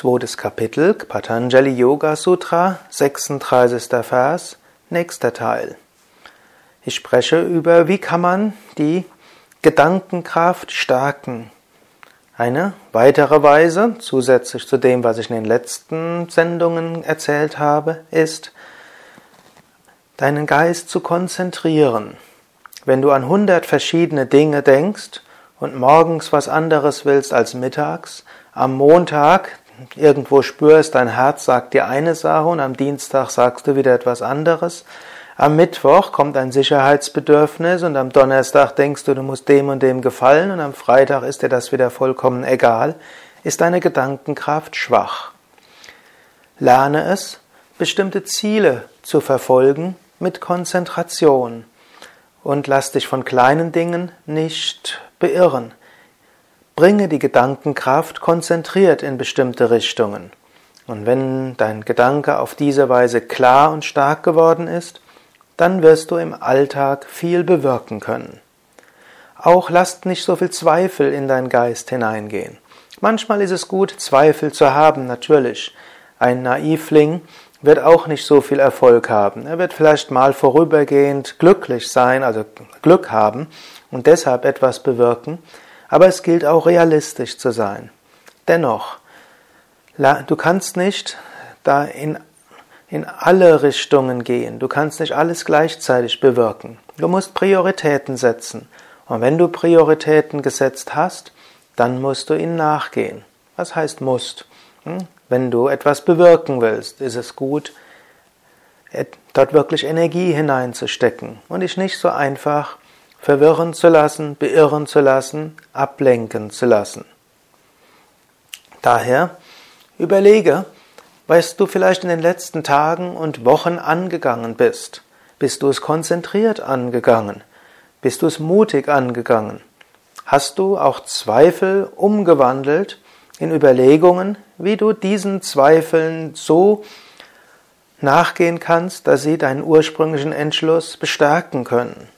Zweites Kapitel, Patanjali Yoga Sutra, 36. Vers, nächster Teil. Ich spreche über, wie kann man die Gedankenkraft stärken. Eine weitere Weise, zusätzlich zu dem, was ich in den letzten Sendungen erzählt habe, ist, deinen Geist zu konzentrieren. Wenn du an hundert verschiedene Dinge denkst und morgens was anderes willst als mittags, am Montag irgendwo spürst, dein Herz sagt dir eine Sache und am Dienstag sagst du wieder etwas anderes. Am Mittwoch kommt ein Sicherheitsbedürfnis und am Donnerstag denkst du, du musst dem und dem gefallen und am Freitag ist dir das wieder vollkommen egal, ist deine Gedankenkraft schwach. Lerne es, bestimmte Ziele zu verfolgen mit Konzentration und lass dich von kleinen Dingen nicht beirren. Bringe die Gedankenkraft konzentriert in bestimmte Richtungen. Und wenn dein Gedanke auf diese Weise klar und stark geworden ist, dann wirst du im Alltag viel bewirken können. Auch lasst nicht so viel Zweifel in deinen Geist hineingehen. Manchmal ist es gut, Zweifel zu haben, natürlich. Ein Naivling wird auch nicht so viel Erfolg haben. Er wird vielleicht mal vorübergehend glücklich sein, also Glück haben und deshalb etwas bewirken, aber es gilt auch realistisch zu sein. Dennoch, du kannst nicht da in, in alle Richtungen gehen. Du kannst nicht alles gleichzeitig bewirken. Du musst Prioritäten setzen. Und wenn du Prioritäten gesetzt hast, dann musst du ihnen nachgehen. Was heißt musst? Hm? Wenn du etwas bewirken willst, ist es gut, dort wirklich Energie hineinzustecken und dich nicht so einfach verwirren zu lassen, beirren zu lassen, ablenken zu lassen. Daher überlege, was du vielleicht in den letzten Tagen und Wochen angegangen bist. Bist du es konzentriert angegangen? Bist du es mutig angegangen? Hast du auch Zweifel umgewandelt in Überlegungen, wie du diesen Zweifeln so nachgehen kannst, dass sie deinen ursprünglichen Entschluss bestärken können?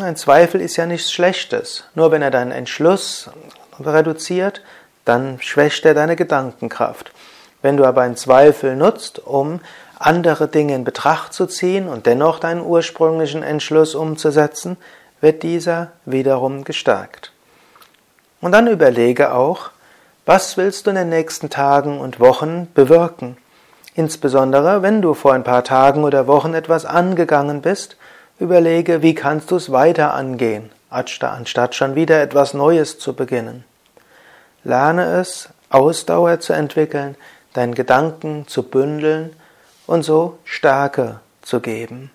Ein Zweifel ist ja nichts Schlechtes. Nur wenn er deinen Entschluss reduziert, dann schwächt er deine Gedankenkraft. Wenn du aber einen Zweifel nutzt, um andere Dinge in Betracht zu ziehen und dennoch deinen ursprünglichen Entschluss umzusetzen, wird dieser wiederum gestärkt. Und dann überlege auch, was willst du in den nächsten Tagen und Wochen bewirken? Insbesondere, wenn du vor ein paar Tagen oder Wochen etwas angegangen bist Überlege, wie kannst du es weiter angehen, anstatt schon wieder etwas Neues zu beginnen. Lerne es, Ausdauer zu entwickeln, deinen Gedanken zu bündeln und so Stärke zu geben.